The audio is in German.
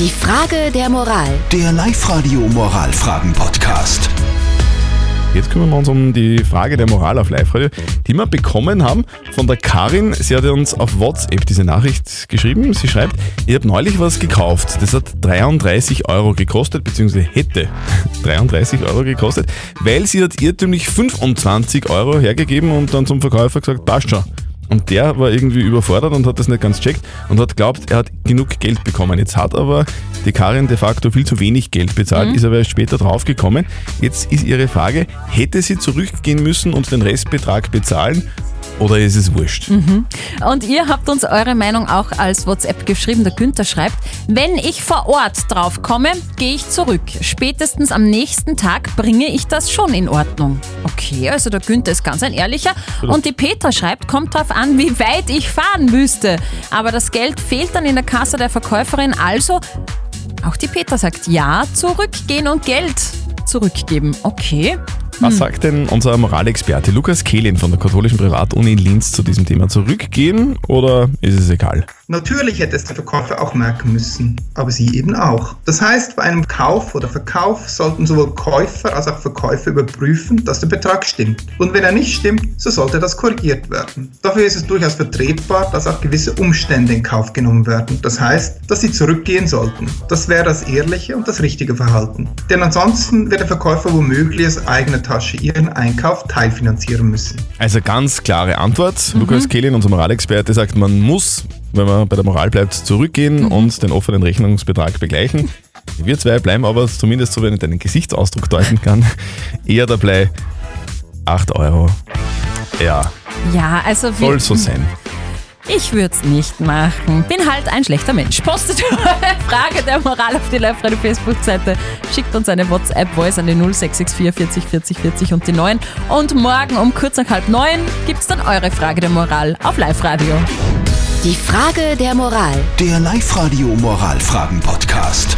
Die Frage der Moral. Der Live-Radio Moralfragen-Podcast. Jetzt kümmern wir uns um die Frage der Moral auf Live-Radio, die wir bekommen haben von der Karin. Sie hat uns auf WhatsApp diese Nachricht geschrieben. Sie schreibt, ich habe neulich was gekauft. Das hat 33 Euro gekostet, beziehungsweise hätte 33 Euro gekostet, weil sie hat irrtümlich 25 Euro hergegeben und dann zum Verkäufer gesagt, passt schon. Und der war irgendwie überfordert und hat das nicht ganz checkt und hat glaubt, er hat genug Geld bekommen. Jetzt hat aber die Karin de facto viel zu wenig Geld bezahlt, ist aber erst später draufgekommen. Jetzt ist ihre Frage, hätte sie zurückgehen müssen und den Restbetrag bezahlen oder ist es wurscht? Und ihr habt uns eure Meinung auch als WhatsApp geschrieben. Der Günther schreibt, wenn ich vor Ort drauf komme, gehe ich zurück. Spätestens am nächsten Tag bringe ich das schon in Ordnung. Okay, also der Günther ist ganz ein ehrlicher. Und die Petra schreibt, kommt drauf an, wie weit ich fahren müsste. Aber das Geld fehlt dann in der Kasse der Verkäuferin. Also, auch die Petra sagt ja, zurückgehen und Geld zurückgeben. Okay. Was sagt denn unser Moralexperte Lukas Kehlin von der katholischen Privatuni in Linz zu diesem Thema? Zurückgehen oder ist es egal? Natürlich hätte es der Verkäufer auch merken müssen, aber sie eben auch. Das heißt, bei einem Kauf oder Verkauf sollten sowohl Käufer als auch Verkäufer überprüfen, dass der Betrag stimmt. Und wenn er nicht stimmt, so sollte das korrigiert werden. Dafür ist es durchaus vertretbar, dass auch gewisse Umstände in Kauf genommen werden. Das heißt, dass sie zurückgehen sollten. Das wäre das ehrliche und das richtige Verhalten. Denn ansonsten wird der Verkäufer womöglich aus eigener Tasche ihren Einkauf teilfinanzieren müssen. Also ganz klare Antwort. Lukas Kehlin, unser Moralexperte, sagt, man muss, wenn man bei der Moral bleibt, zurückgehen und den offenen Rechnungsbetrag begleichen. Wir zwei bleiben aber, zumindest so, wenn ich deinen Gesichtsausdruck deuten kann, eher dabei 8 Euro. Ja, Ja, also wir, soll so sein. Ich würde es nicht machen. Bin halt ein schlechter Mensch. Postet eure Frage der Moral auf die Live-Radio Facebook-Seite. Schickt uns eine WhatsApp-Voice an die 0664 40 40 40 und die 9. Und morgen um kurz nach halb neun gibt's dann eure Frage der Moral auf Live-Radio. Die Frage der Moral. Der Live-Radio Moralfragen-Podcast.